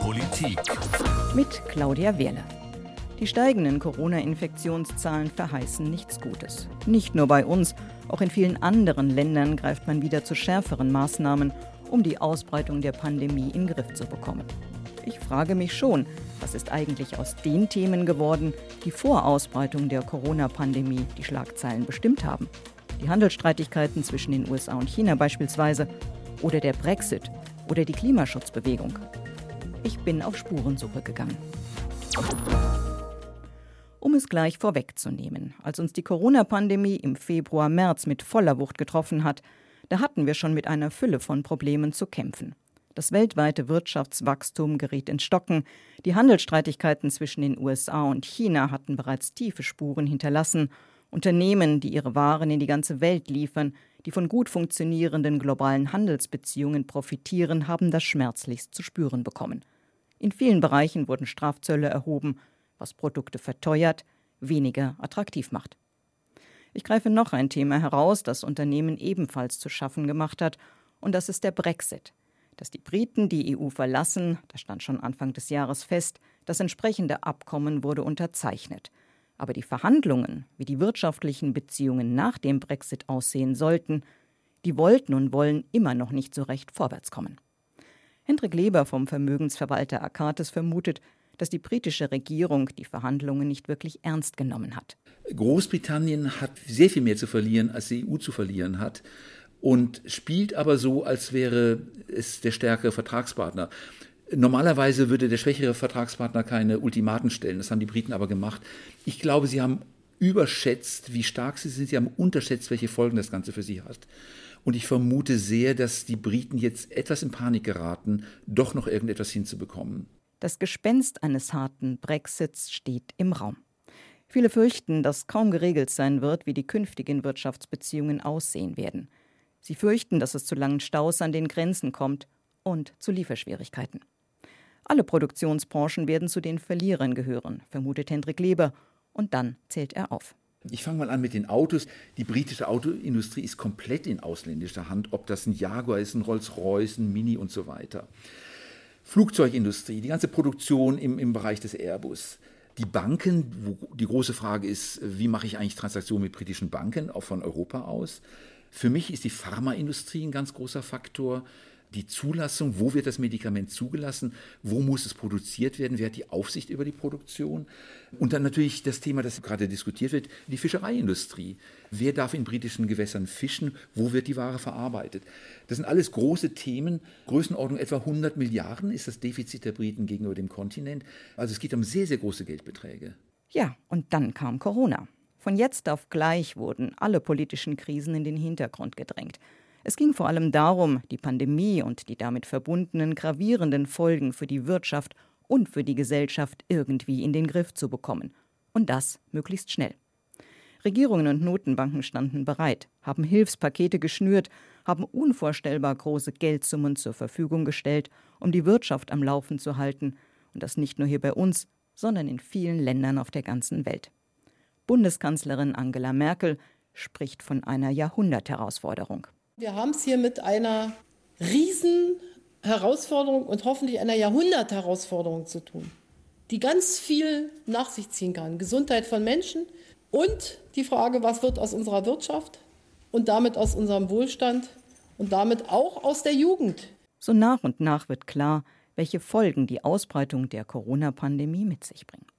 Politik. Mit Claudia Wehrle. Die steigenden Corona-Infektionszahlen verheißen nichts Gutes. Nicht nur bei uns, auch in vielen anderen Ländern greift man wieder zu schärferen Maßnahmen, um die Ausbreitung der Pandemie in den Griff zu bekommen. Ich frage mich schon, was ist eigentlich aus den Themen geworden, die vor Ausbreitung der Corona-Pandemie die Schlagzeilen bestimmt haben? Die Handelsstreitigkeiten zwischen den USA und China beispielsweise oder der Brexit oder die Klimaschutzbewegung. Ich bin auf Spurensuche gegangen. Um es gleich vorwegzunehmen, als uns die Corona-Pandemie im Februar, März mit voller Wucht getroffen hat, da hatten wir schon mit einer Fülle von Problemen zu kämpfen. Das weltweite Wirtschaftswachstum geriet ins Stocken, die Handelsstreitigkeiten zwischen den USA und China hatten bereits tiefe Spuren hinterlassen, Unternehmen, die ihre Waren in die ganze Welt liefern, die von gut funktionierenden globalen Handelsbeziehungen profitieren, haben das schmerzlichst zu spüren bekommen. In vielen Bereichen wurden Strafzölle erhoben, was Produkte verteuert, weniger attraktiv macht. Ich greife noch ein Thema heraus, das Unternehmen ebenfalls zu schaffen gemacht hat, und das ist der Brexit. Dass die Briten die EU verlassen, das stand schon Anfang des Jahres fest, das entsprechende Abkommen wurde unterzeichnet. Aber die Verhandlungen, wie die wirtschaftlichen Beziehungen nach dem Brexit aussehen sollten, die wollten und wollen immer noch nicht so recht vorwärtskommen. Hendrik Leber vom Vermögensverwalter Akates vermutet, dass die britische Regierung die Verhandlungen nicht wirklich ernst genommen hat. Großbritannien hat sehr viel mehr zu verlieren, als die EU zu verlieren hat und spielt aber so, als wäre es der stärkere Vertragspartner. Normalerweise würde der schwächere Vertragspartner keine Ultimaten stellen, das haben die Briten aber gemacht. Ich glaube, sie haben überschätzt, wie stark sie sind, sie haben unterschätzt, welche Folgen das Ganze für sie hat. Und ich vermute sehr, dass die Briten jetzt etwas in Panik geraten, doch noch irgendetwas hinzubekommen. Das Gespenst eines harten Brexits steht im Raum. Viele fürchten, dass kaum geregelt sein wird, wie die künftigen Wirtschaftsbeziehungen aussehen werden. Sie fürchten, dass es zu langen Staus an den Grenzen kommt und zu Lieferschwierigkeiten. Alle Produktionsbranchen werden zu den Verlierern gehören, vermutet Hendrik Leber, und dann zählt er auf. Ich fange mal an mit den Autos. Die britische Autoindustrie ist komplett in ausländischer Hand, ob das ein Jaguar ist, ein Rolls-Royce, ein Mini und so weiter. Flugzeugindustrie, die ganze Produktion im, im Bereich des Airbus. Die Banken, wo die große Frage ist, wie mache ich eigentlich Transaktionen mit britischen Banken, auch von Europa aus. Für mich ist die Pharmaindustrie ein ganz großer Faktor die Zulassung, wo wird das Medikament zugelassen, wo muss es produziert werden, wer hat die Aufsicht über die Produktion. Und dann natürlich das Thema, das gerade diskutiert wird, die Fischereiindustrie. Wer darf in britischen Gewässern fischen, wo wird die Ware verarbeitet. Das sind alles große Themen, Größenordnung etwa 100 Milliarden ist das Defizit der Briten gegenüber dem Kontinent. Also es geht um sehr, sehr große Geldbeträge. Ja, und dann kam Corona. Von jetzt auf gleich wurden alle politischen Krisen in den Hintergrund gedrängt. Es ging vor allem darum, die Pandemie und die damit verbundenen gravierenden Folgen für die Wirtschaft und für die Gesellschaft irgendwie in den Griff zu bekommen. Und das möglichst schnell. Regierungen und Notenbanken standen bereit, haben Hilfspakete geschnürt, haben unvorstellbar große Geldsummen zur Verfügung gestellt, um die Wirtschaft am Laufen zu halten, und das nicht nur hier bei uns, sondern in vielen Ländern auf der ganzen Welt. Bundeskanzlerin Angela Merkel spricht von einer Jahrhundertherausforderung. Wir haben es hier mit einer Riesenherausforderung und hoffentlich einer Jahrhundertherausforderung zu tun, die ganz viel nach sich ziehen kann. Gesundheit von Menschen und die Frage, was wird aus unserer Wirtschaft und damit aus unserem Wohlstand und damit auch aus der Jugend. So nach und nach wird klar, welche Folgen die Ausbreitung der Corona-Pandemie mit sich bringt.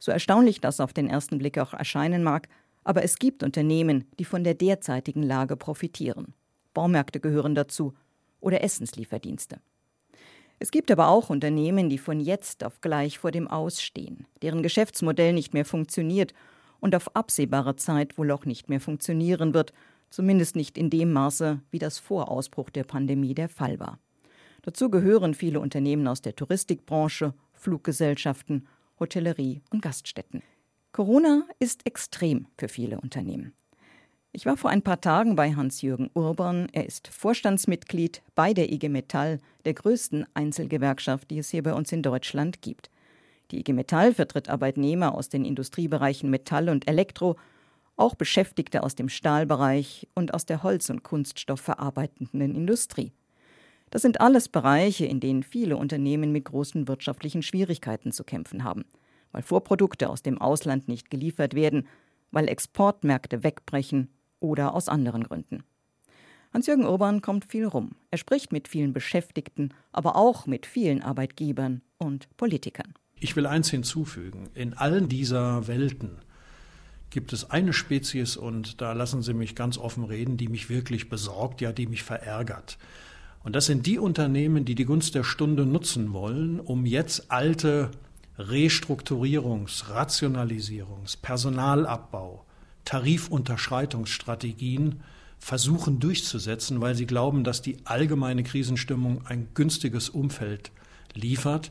So erstaunlich das auf den ersten Blick auch erscheinen mag, aber es gibt Unternehmen, die von der derzeitigen Lage profitieren. Baumärkte gehören dazu oder Essenslieferdienste. Es gibt aber auch Unternehmen, die von jetzt auf gleich vor dem Ausstehen, deren Geschäftsmodell nicht mehr funktioniert und auf absehbare Zeit wohl auch nicht mehr funktionieren wird, zumindest nicht in dem Maße, wie das vor Ausbruch der Pandemie der Fall war. Dazu gehören viele Unternehmen aus der Touristikbranche, Fluggesellschaften, Hotellerie und Gaststätten. Corona ist extrem für viele Unternehmen. Ich war vor ein paar Tagen bei Hans-Jürgen Urban. Er ist Vorstandsmitglied bei der IG Metall, der größten Einzelgewerkschaft, die es hier bei uns in Deutschland gibt. Die IG Metall vertritt Arbeitnehmer aus den Industriebereichen Metall und Elektro, auch Beschäftigte aus dem Stahlbereich und aus der Holz- und Kunststoffverarbeitenden Industrie. Das sind alles Bereiche, in denen viele Unternehmen mit großen wirtschaftlichen Schwierigkeiten zu kämpfen haben, weil Vorprodukte aus dem Ausland nicht geliefert werden, weil Exportmärkte wegbrechen oder aus anderen Gründen. Hans-Jürgen Urban kommt viel rum. Er spricht mit vielen Beschäftigten, aber auch mit vielen Arbeitgebern und Politikern. Ich will eins hinzufügen. In allen dieser Welten gibt es eine Spezies, und da lassen Sie mich ganz offen reden, die mich wirklich besorgt, ja, die mich verärgert. Und das sind die Unternehmen, die die Gunst der Stunde nutzen wollen, um jetzt alte Restrukturierungs-, Rationalisierungs-, Personalabbau, Tarifunterschreitungsstrategien versuchen durchzusetzen, weil sie glauben, dass die allgemeine Krisenstimmung ein günstiges Umfeld liefert.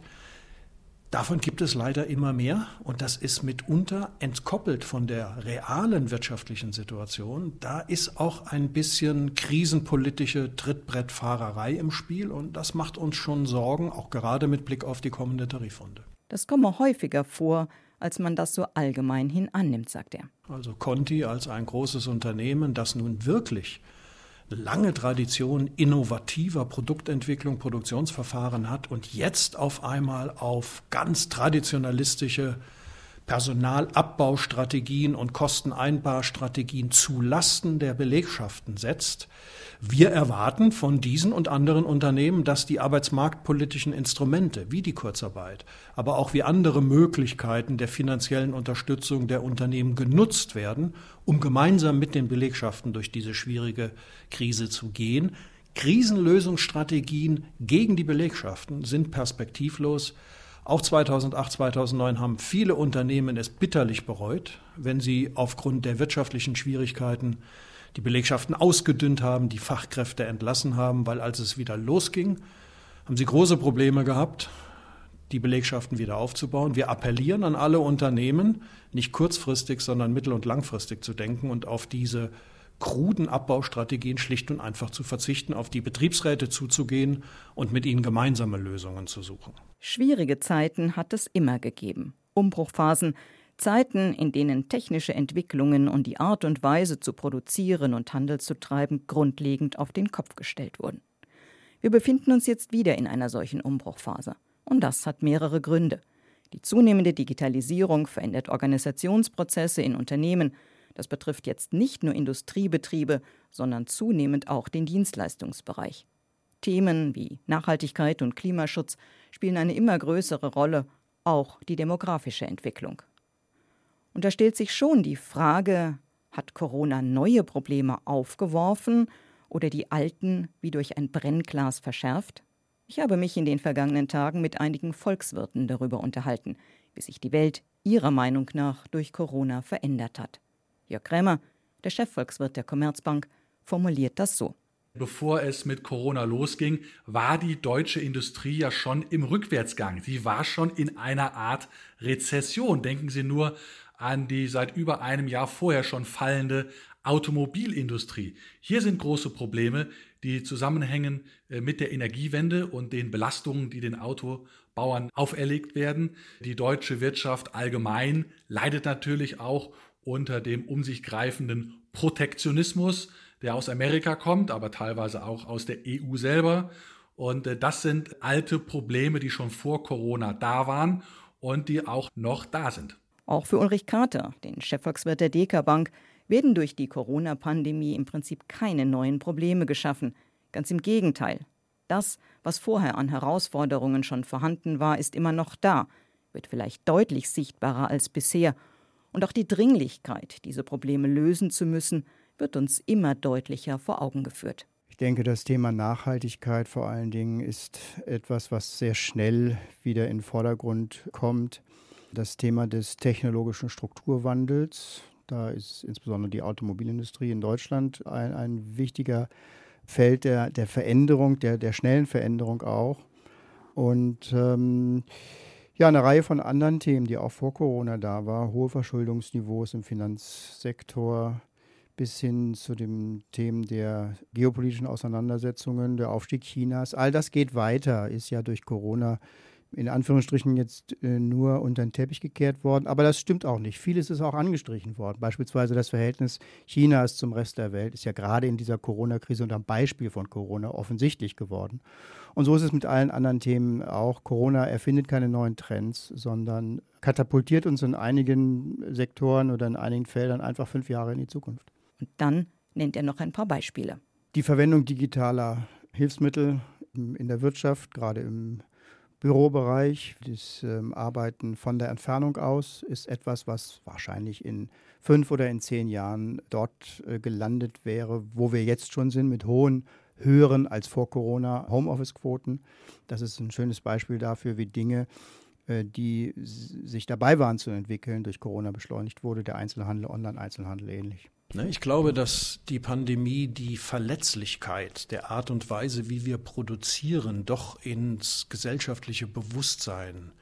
Davon gibt es leider immer mehr und das ist mitunter entkoppelt von der realen wirtschaftlichen Situation. Da ist auch ein bisschen krisenpolitische Trittbrettfahrerei im Spiel und das macht uns schon Sorgen, auch gerade mit Blick auf die kommende Tarifrunde. Das komme häufiger vor, als man das so allgemein hin annimmt, sagt er. Also Conti als ein großes Unternehmen, das nun wirklich lange Tradition innovativer Produktentwicklung, Produktionsverfahren hat und jetzt auf einmal auf ganz traditionalistische Personalabbaustrategien und Kosteneinbarstrategien zu Lasten der Belegschaften setzt. Wir erwarten von diesen und anderen Unternehmen, dass die arbeitsmarktpolitischen Instrumente wie die Kurzarbeit, aber auch wie andere Möglichkeiten der finanziellen Unterstützung der Unternehmen genutzt werden, um gemeinsam mit den Belegschaften durch diese schwierige Krise zu gehen. Krisenlösungsstrategien gegen die Belegschaften sind perspektivlos. Auch 2008, 2009 haben viele Unternehmen es bitterlich bereut, wenn sie aufgrund der wirtschaftlichen Schwierigkeiten die Belegschaften ausgedünnt haben, die Fachkräfte entlassen haben, weil als es wieder losging, haben sie große Probleme gehabt, die Belegschaften wieder aufzubauen. Wir appellieren an alle Unternehmen, nicht kurzfristig, sondern mittel- und langfristig zu denken und auf diese kruden Abbaustrategien schlicht und einfach zu verzichten, auf die Betriebsräte zuzugehen und mit ihnen gemeinsame Lösungen zu suchen. Schwierige Zeiten hat es immer gegeben. Umbruchphasen, Zeiten, in denen technische Entwicklungen und die Art und Weise zu produzieren und Handel zu treiben grundlegend auf den Kopf gestellt wurden. Wir befinden uns jetzt wieder in einer solchen Umbruchphase. Und das hat mehrere Gründe. Die zunehmende Digitalisierung verändert Organisationsprozesse in Unternehmen, das betrifft jetzt nicht nur Industriebetriebe, sondern zunehmend auch den Dienstleistungsbereich. Themen wie Nachhaltigkeit und Klimaschutz spielen eine immer größere Rolle, auch die demografische Entwicklung. Und da stellt sich schon die Frage, hat Corona neue Probleme aufgeworfen oder die alten wie durch ein Brennglas verschärft? Ich habe mich in den vergangenen Tagen mit einigen Volkswirten darüber unterhalten, wie sich die Welt ihrer Meinung nach durch Corona verändert hat. Jörg Krämer, der Chefvolkswirt der Commerzbank, formuliert das so. Bevor es mit Corona losging, war die deutsche Industrie ja schon im Rückwärtsgang. Sie war schon in einer Art Rezession. Denken Sie nur an die seit über einem Jahr vorher schon fallende Automobilindustrie. Hier sind große Probleme, die zusammenhängen äh, mit der Energiewende und den Belastungen, die den Autobauern auferlegt werden. Die deutsche Wirtschaft allgemein leidet natürlich auch unter dem um sich greifenden Protektionismus, der aus Amerika kommt, aber teilweise auch aus der EU selber. Und äh, das sind alte Probleme, die schon vor Corona da waren und die auch noch da sind. Auch für Ulrich Kater, den Chefvolkswirt der Deka Bank, werden durch die Corona-Pandemie im Prinzip keine neuen Probleme geschaffen. Ganz im Gegenteil. Das, was vorher an Herausforderungen schon vorhanden war, ist immer noch da, wird vielleicht deutlich sichtbarer als bisher und auch die Dringlichkeit, diese Probleme lösen zu müssen, wird uns immer deutlicher vor Augen geführt. Ich denke, das Thema Nachhaltigkeit vor allen Dingen ist etwas, was sehr schnell wieder in den Vordergrund kommt. Das Thema des technologischen Strukturwandels, da ist insbesondere die Automobilindustrie in Deutschland ein, ein wichtiger Feld der, der Veränderung, der, der schnellen Veränderung auch. Und ähm, ja, eine Reihe von anderen Themen, die auch vor Corona da war. Hohe Verschuldungsniveaus im Finanzsektor bis hin zu den Themen der geopolitischen Auseinandersetzungen, der Aufstieg Chinas. All das geht weiter, ist ja durch Corona in Anführungsstrichen jetzt äh, nur unter den Teppich gekehrt worden. Aber das stimmt auch nicht. Vieles ist auch angestrichen worden. Beispielsweise das Verhältnis Chinas zum Rest der Welt ist ja gerade in dieser Corona-Krise und am Beispiel von Corona offensichtlich geworden. Und so ist es mit allen anderen Themen auch. Corona erfindet keine neuen Trends, sondern katapultiert uns in einigen Sektoren oder in einigen Feldern einfach fünf Jahre in die Zukunft. Und dann nennt er noch ein paar Beispiele. Die Verwendung digitaler Hilfsmittel in der Wirtschaft, gerade im Bürobereich. Das ähm, Arbeiten von der Entfernung aus ist etwas, was wahrscheinlich in fünf oder in zehn Jahren dort äh, gelandet wäre, wo wir jetzt schon sind, mit hohen, höheren als vor Corona Homeoffice-Quoten. Das ist ein schönes Beispiel dafür, wie Dinge, äh, die sich dabei waren zu entwickeln, durch Corona beschleunigt wurde. Der Einzelhandel, Online-Einzelhandel ähnlich. Ne, ich glaube, dass die Pandemie die Verletzlichkeit der Art und Weise, wie wir produzieren, doch ins gesellschaftliche Bewusstsein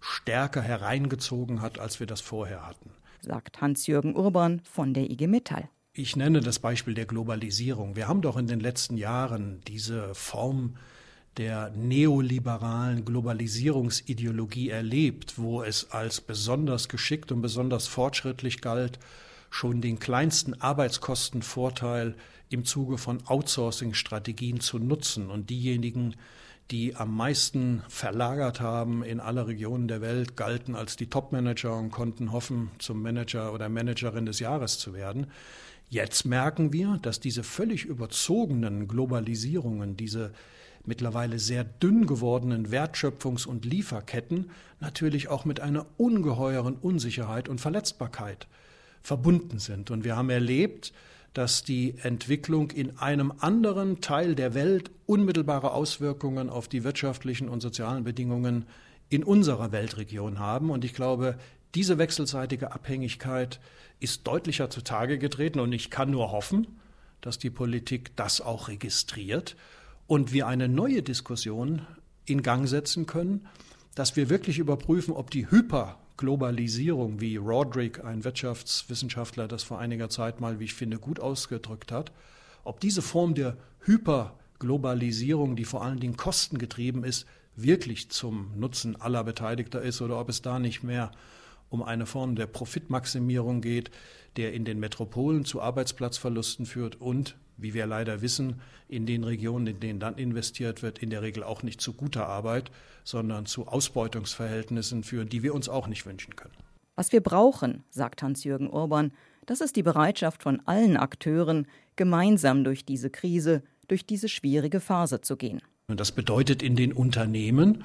stärker hereingezogen hat, als wir das vorher hatten. Sagt Hans-Jürgen Urban von der IG Metall. Ich nenne das Beispiel der Globalisierung. Wir haben doch in den letzten Jahren diese Form der neoliberalen Globalisierungsideologie erlebt, wo es als besonders geschickt und besonders fortschrittlich galt, schon den kleinsten Arbeitskostenvorteil im Zuge von Outsourcing-Strategien zu nutzen. Und diejenigen, die am meisten verlagert haben in alle Regionen der Welt, galten als die Top-Manager und konnten hoffen, zum Manager oder Managerin des Jahres zu werden. Jetzt merken wir, dass diese völlig überzogenen Globalisierungen, diese mittlerweile sehr dünn gewordenen Wertschöpfungs- und Lieferketten natürlich auch mit einer ungeheuren Unsicherheit und Verletzbarkeit verbunden sind. Und wir haben erlebt, dass die Entwicklung in einem anderen Teil der Welt unmittelbare Auswirkungen auf die wirtschaftlichen und sozialen Bedingungen in unserer Weltregion haben. Und ich glaube, diese wechselseitige Abhängigkeit ist deutlicher zutage getreten. Und ich kann nur hoffen, dass die Politik das auch registriert und wir eine neue Diskussion in Gang setzen können, dass wir wirklich überprüfen, ob die Hyper Globalisierung, wie Roderick, ein Wirtschaftswissenschaftler, das vor einiger Zeit mal, wie ich finde, gut ausgedrückt hat, ob diese Form der Hyperglobalisierung, die vor allen Dingen kostengetrieben ist, wirklich zum Nutzen aller Beteiligter ist oder ob es da nicht mehr um eine Form der Profitmaximierung geht, der in den Metropolen zu Arbeitsplatzverlusten führt und wie wir leider wissen, in den Regionen, in denen dann investiert wird, in der Regel auch nicht zu guter Arbeit, sondern zu Ausbeutungsverhältnissen führen, die wir uns auch nicht wünschen können. Was wir brauchen, sagt Hans-Jürgen Urban, das ist die Bereitschaft von allen Akteuren, gemeinsam durch diese Krise, durch diese schwierige Phase zu gehen. Und das bedeutet in den Unternehmen,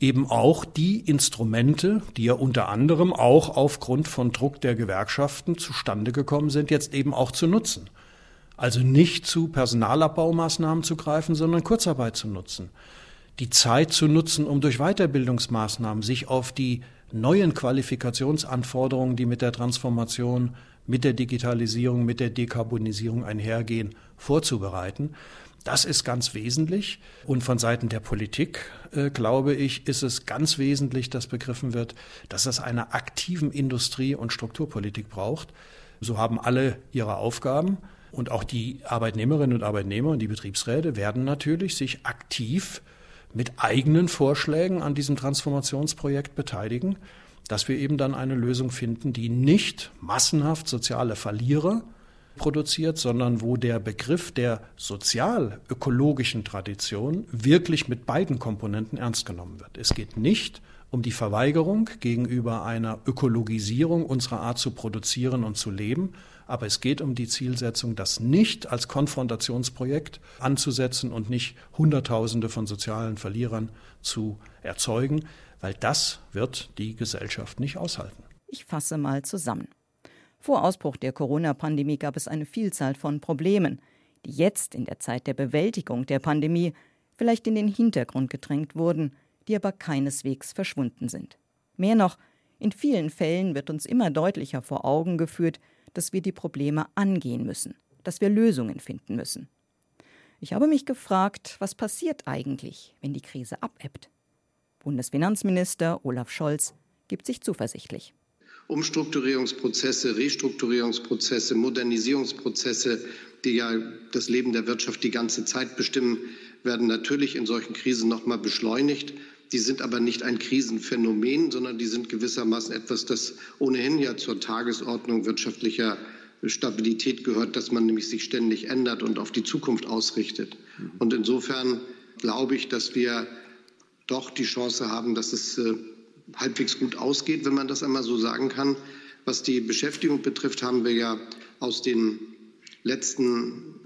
eben auch die Instrumente, die ja unter anderem auch aufgrund von Druck der Gewerkschaften zustande gekommen sind, jetzt eben auch zu nutzen. Also nicht zu Personalabbaumaßnahmen zu greifen, sondern Kurzarbeit zu nutzen. Die Zeit zu nutzen, um durch Weiterbildungsmaßnahmen sich auf die neuen Qualifikationsanforderungen, die mit der Transformation, mit der Digitalisierung, mit der Dekarbonisierung einhergehen, vorzubereiten. Das ist ganz wesentlich. Und von Seiten der Politik, äh, glaube ich, ist es ganz wesentlich, dass begriffen wird, dass es eine aktiven Industrie- und Strukturpolitik braucht. So haben alle ihre Aufgaben. Und auch die Arbeitnehmerinnen und Arbeitnehmer und die Betriebsräte werden natürlich sich aktiv mit eigenen Vorschlägen an diesem Transformationsprojekt beteiligen, dass wir eben dann eine Lösung finden, die nicht massenhaft soziale Verlierer produziert, sondern wo der Begriff der sozial-ökologischen Tradition wirklich mit beiden Komponenten ernst genommen wird. Es geht nicht um die Verweigerung gegenüber einer Ökologisierung unserer Art zu produzieren und zu leben, aber es geht um die Zielsetzung, das nicht als Konfrontationsprojekt anzusetzen und nicht Hunderttausende von sozialen Verlierern zu erzeugen, weil das wird die Gesellschaft nicht aushalten. Ich fasse mal zusammen. Vor Ausbruch der Corona-Pandemie gab es eine Vielzahl von Problemen, die jetzt in der Zeit der Bewältigung der Pandemie vielleicht in den Hintergrund gedrängt wurden, die aber keineswegs verschwunden sind. Mehr noch, in vielen Fällen wird uns immer deutlicher vor Augen geführt, dass wir die Probleme angehen müssen, dass wir Lösungen finden müssen. Ich habe mich gefragt, was passiert eigentlich, wenn die Krise abebbt? Bundesfinanzminister Olaf Scholz gibt sich zuversichtlich. Umstrukturierungsprozesse, Restrukturierungsprozesse, Modernisierungsprozesse, die ja das Leben der Wirtschaft die ganze Zeit bestimmen, werden natürlich in solchen Krisen noch mal beschleunigt. Die sind aber nicht ein Krisenphänomen, sondern die sind gewissermaßen etwas, das ohnehin ja zur Tagesordnung wirtschaftlicher Stabilität gehört, dass man nämlich sich ständig ändert und auf die Zukunft ausrichtet. Und insofern glaube ich, dass wir doch die Chance haben, dass es äh, halbwegs gut ausgeht, wenn man das einmal so sagen kann. Was die Beschäftigung betrifft, haben wir ja aus den letzten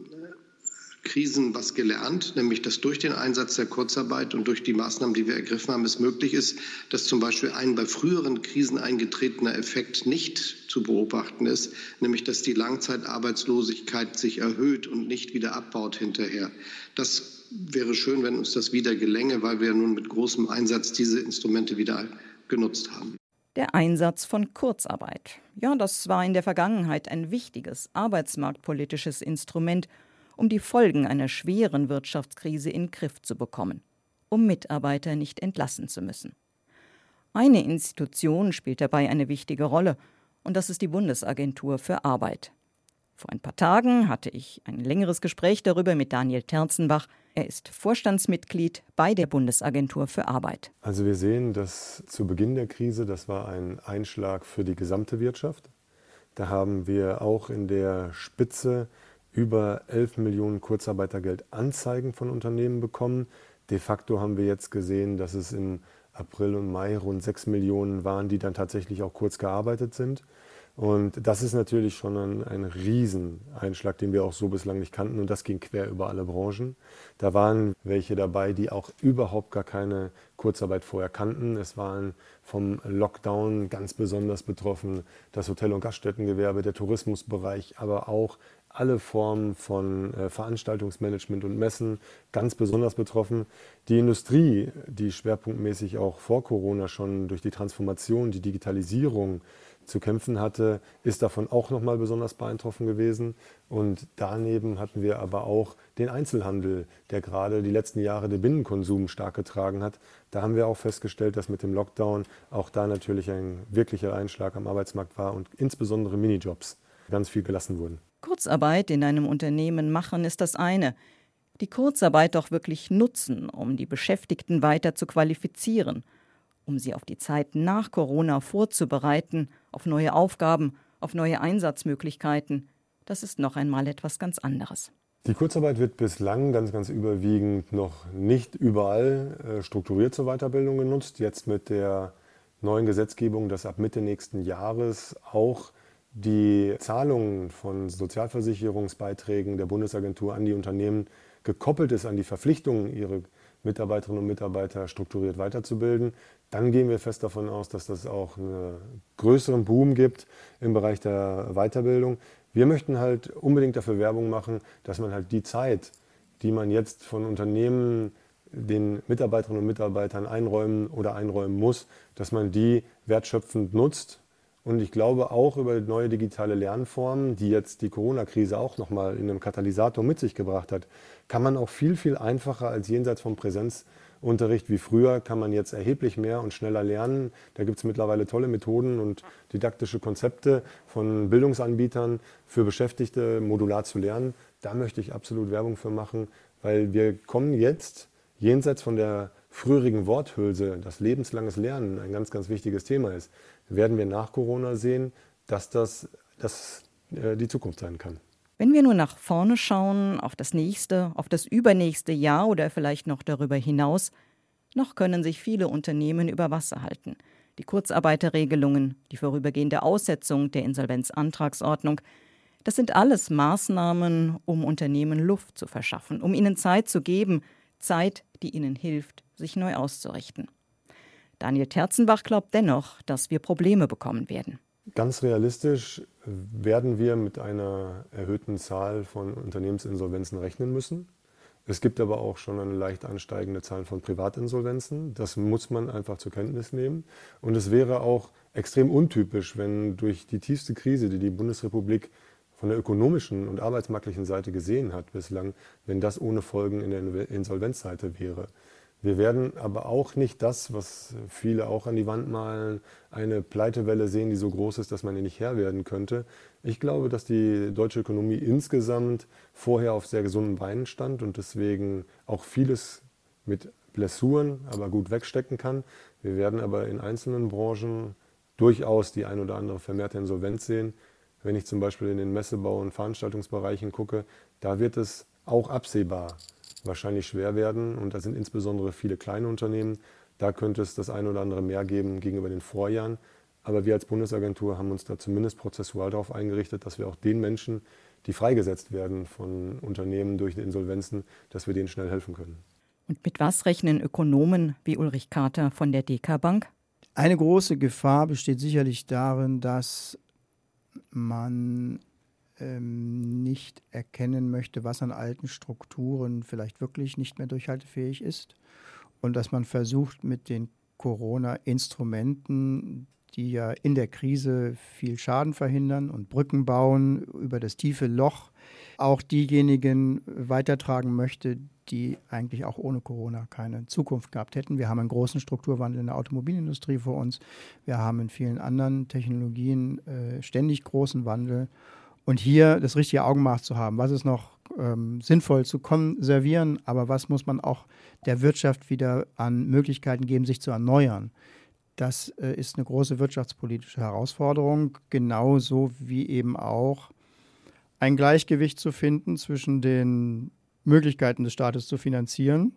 Krisen was gelernt, nämlich dass durch den Einsatz der Kurzarbeit und durch die Maßnahmen, die wir ergriffen haben, es möglich ist, dass zum Beispiel ein bei früheren Krisen eingetretener Effekt nicht zu beobachten ist, nämlich dass die Langzeitarbeitslosigkeit sich erhöht und nicht wieder abbaut hinterher. Das wäre schön, wenn uns das wieder gelänge, weil wir nun mit großem Einsatz diese Instrumente wieder genutzt haben. Der Einsatz von Kurzarbeit. Ja, das war in der Vergangenheit ein wichtiges arbeitsmarktpolitisches Instrument um die Folgen einer schweren Wirtschaftskrise in den Griff zu bekommen, um Mitarbeiter nicht entlassen zu müssen. Eine Institution spielt dabei eine wichtige Rolle, und das ist die Bundesagentur für Arbeit. Vor ein paar Tagen hatte ich ein längeres Gespräch darüber mit Daniel Terzenbach. Er ist Vorstandsmitglied bei der Bundesagentur für Arbeit. Also wir sehen, dass zu Beginn der Krise, das war ein Einschlag für die gesamte Wirtschaft. Da haben wir auch in der Spitze über 11 Millionen Kurzarbeitergeldanzeigen von Unternehmen bekommen. De facto haben wir jetzt gesehen, dass es im April und Mai rund 6 Millionen waren, die dann tatsächlich auch kurz gearbeitet sind. Und das ist natürlich schon ein, ein Rieseneinschlag, den wir auch so bislang nicht kannten. Und das ging quer über alle Branchen. Da waren welche dabei, die auch überhaupt gar keine Kurzarbeit vorher kannten. Es waren vom Lockdown ganz besonders betroffen das Hotel- und Gaststättengewerbe, der Tourismusbereich, aber auch alle Formen von äh, Veranstaltungsmanagement und Messen ganz besonders betroffen. Die Industrie, die schwerpunktmäßig auch vor Corona schon durch die Transformation, die Digitalisierung zu kämpfen hatte, ist davon auch nochmal besonders beeindruckend gewesen. Und daneben hatten wir aber auch den Einzelhandel, der gerade die letzten Jahre den Binnenkonsum stark getragen hat. Da haben wir auch festgestellt, dass mit dem Lockdown auch da natürlich ein wirklicher Einschlag am Arbeitsmarkt war und insbesondere Minijobs ganz viel gelassen wurden. Kurzarbeit in einem Unternehmen machen ist das eine. Die Kurzarbeit doch wirklich nutzen, um die Beschäftigten weiter zu qualifizieren, um sie auf die Zeit nach Corona vorzubereiten, auf neue Aufgaben, auf neue Einsatzmöglichkeiten, das ist noch einmal etwas ganz anderes. Die Kurzarbeit wird bislang ganz, ganz überwiegend noch nicht überall äh, strukturiert zur Weiterbildung genutzt. Jetzt mit der neuen Gesetzgebung, dass ab Mitte nächsten Jahres auch die Zahlungen von Sozialversicherungsbeiträgen der Bundesagentur an die Unternehmen gekoppelt ist an die Verpflichtungen, ihre Mitarbeiterinnen und Mitarbeiter strukturiert weiterzubilden, dann gehen wir fest davon aus, dass das auch einen größeren Boom gibt im Bereich der Weiterbildung. Wir möchten halt unbedingt dafür Werbung machen, dass man halt die Zeit, die man jetzt von Unternehmen den Mitarbeiterinnen und Mitarbeitern einräumen oder einräumen muss, dass man die wertschöpfend nutzt und ich glaube auch über neue digitale Lernformen, die jetzt die Corona-Krise auch nochmal in einem Katalysator mit sich gebracht hat, kann man auch viel, viel einfacher als jenseits vom Präsenzunterricht wie früher, kann man jetzt erheblich mehr und schneller lernen. Da gibt es mittlerweile tolle Methoden und didaktische Konzepte von Bildungsanbietern für Beschäftigte modular zu lernen. Da möchte ich absolut Werbung für machen, weil wir kommen jetzt jenseits von der früherigen Worthülse, dass lebenslanges Lernen ein ganz, ganz wichtiges Thema ist, werden wir nach Corona sehen, dass das, das äh, die Zukunft sein kann. Wenn wir nur nach vorne schauen, auf das nächste, auf das übernächste Jahr oder vielleicht noch darüber hinaus, noch können sich viele Unternehmen über Wasser halten. Die Kurzarbeiterregelungen, die vorübergehende Aussetzung der Insolvenzantragsordnung, das sind alles Maßnahmen, um Unternehmen Luft zu verschaffen, um ihnen Zeit zu geben, Zeit, die ihnen hilft, sich neu auszurichten. Daniel Terzenbach glaubt dennoch, dass wir Probleme bekommen werden. Ganz realistisch werden wir mit einer erhöhten Zahl von Unternehmensinsolvenzen rechnen müssen. Es gibt aber auch schon eine leicht ansteigende Zahl von Privatinsolvenzen. Das muss man einfach zur Kenntnis nehmen. Und es wäre auch extrem untypisch, wenn durch die tiefste Krise, die die Bundesrepublik von der ökonomischen und arbeitsmarktlichen Seite gesehen hat bislang, wenn das ohne Folgen in der Insolvenzseite wäre. Wir werden aber auch nicht das, was viele auch an die Wand malen, eine Pleitewelle sehen, die so groß ist, dass man ihr nicht Herr werden könnte. Ich glaube, dass die deutsche Ökonomie insgesamt vorher auf sehr gesunden Beinen stand und deswegen auch vieles mit Blessuren aber gut wegstecken kann. Wir werden aber in einzelnen Branchen durchaus die ein oder andere vermehrte Insolvenz sehen. Wenn ich zum Beispiel in den Messebau- und Veranstaltungsbereichen gucke, da wird es auch absehbar wahrscheinlich schwer werden. Und da sind insbesondere viele kleine Unternehmen. Da könnte es das ein oder andere mehr geben gegenüber den Vorjahren. Aber wir als Bundesagentur haben uns da zumindest prozessual darauf eingerichtet, dass wir auch den Menschen, die freigesetzt werden von Unternehmen durch die Insolvenzen, dass wir denen schnell helfen können. Und mit was rechnen Ökonomen wie Ulrich Kater von der DK Bank? Eine große Gefahr besteht sicherlich darin, dass man ähm, nicht erkennen möchte, was an alten Strukturen vielleicht wirklich nicht mehr durchhaltefähig ist und dass man versucht, mit den Corona-Instrumenten, die ja in der Krise viel Schaden verhindern und Brücken bauen über das tiefe Loch, auch diejenigen weitertragen möchte, die eigentlich auch ohne Corona keine Zukunft gehabt hätten. Wir haben einen großen Strukturwandel in der Automobilindustrie vor uns. Wir haben in vielen anderen Technologien äh, ständig großen Wandel. Und hier das richtige Augenmaß zu haben, was ist noch ähm, sinnvoll zu konservieren, aber was muss man auch der Wirtschaft wieder an Möglichkeiten geben, sich zu erneuern. Das äh, ist eine große wirtschaftspolitische Herausforderung, genauso wie eben auch ein Gleichgewicht zu finden zwischen den Möglichkeiten des Staates zu finanzieren,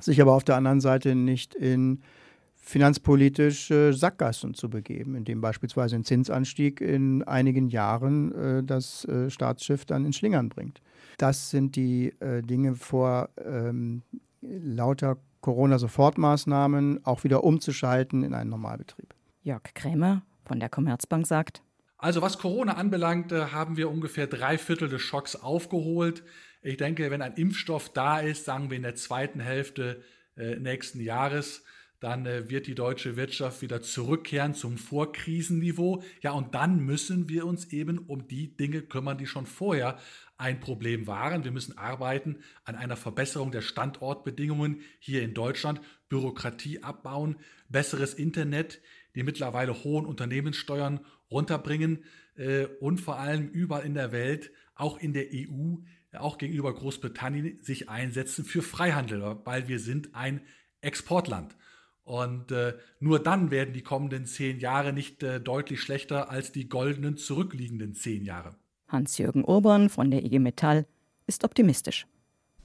sich aber auf der anderen Seite nicht in finanzpolitische Sackgassen zu begeben, indem beispielsweise ein Zinsanstieg in einigen Jahren äh, das äh, Staatsschiff dann in Schlingern bringt. Das sind die äh, Dinge vor ähm, lauter Corona-Sofortmaßnahmen auch wieder umzuschalten in einen Normalbetrieb. Jörg Krämer von der Commerzbank sagt, also was Corona anbelangt, haben wir ungefähr drei Viertel des Schocks aufgeholt. Ich denke, wenn ein Impfstoff da ist, sagen wir in der zweiten Hälfte äh, nächsten Jahres, dann äh, wird die deutsche Wirtschaft wieder zurückkehren zum Vorkrisenniveau. Ja, und dann müssen wir uns eben um die Dinge kümmern, die schon vorher ein Problem waren. Wir müssen arbeiten an einer Verbesserung der Standortbedingungen hier in Deutschland, Bürokratie abbauen, besseres Internet, die mittlerweile hohen Unternehmenssteuern runterbringen äh, und vor allem überall in der Welt, auch in der EU, auch gegenüber Großbritannien, sich einsetzen für Freihandel, weil wir sind ein Exportland. Und äh, nur dann werden die kommenden zehn Jahre nicht äh, deutlich schlechter als die goldenen zurückliegenden zehn Jahre. Hans-Jürgen Urban von der IG Metall ist optimistisch.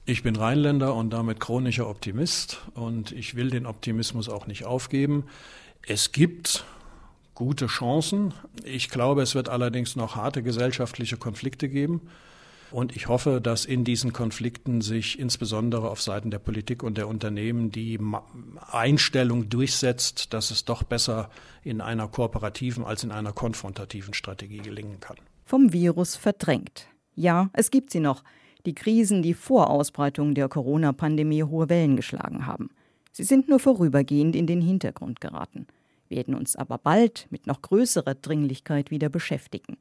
Ich bin Rheinländer und damit chronischer Optimist und ich will den Optimismus auch nicht aufgeben. Es gibt gute Chancen. Ich glaube, es wird allerdings noch harte gesellschaftliche Konflikte geben. Und ich hoffe, dass in diesen Konflikten sich insbesondere auf Seiten der Politik und der Unternehmen die Einstellung durchsetzt, dass es doch besser in einer kooperativen als in einer konfrontativen Strategie gelingen kann. Vom Virus verdrängt. Ja, es gibt sie noch. Die Krisen, die vor Ausbreitung der Corona-Pandemie hohe Wellen geschlagen haben. Sie sind nur vorübergehend in den Hintergrund geraten, werden uns aber bald mit noch größerer Dringlichkeit wieder beschäftigen.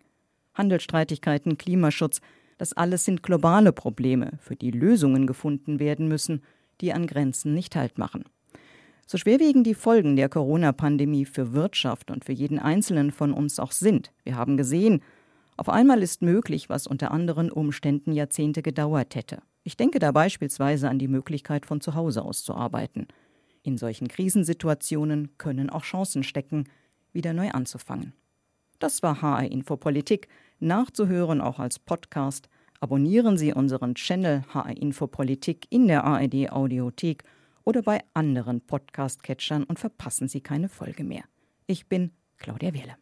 Handelsstreitigkeiten, Klimaschutz, das alles sind globale Probleme, für die Lösungen gefunden werden müssen, die an Grenzen nicht Halt machen. So schwerwiegend die Folgen der Corona-Pandemie für Wirtschaft und für jeden Einzelnen von uns auch sind, wir haben gesehen, auf einmal ist möglich, was unter anderen Umständen Jahrzehnte gedauert hätte. Ich denke da beispielsweise an die Möglichkeit, von zu Hause aus zu arbeiten. In solchen Krisensituationen können auch Chancen stecken, wieder neu anzufangen. Das war HR Infopolitik nachzuhören, auch als Podcast. Abonnieren Sie unseren Channel HR Infopolitik in der ARD Audiothek oder bei anderen Podcast-Catchern und verpassen Sie keine Folge mehr. Ich bin Claudia Wehle.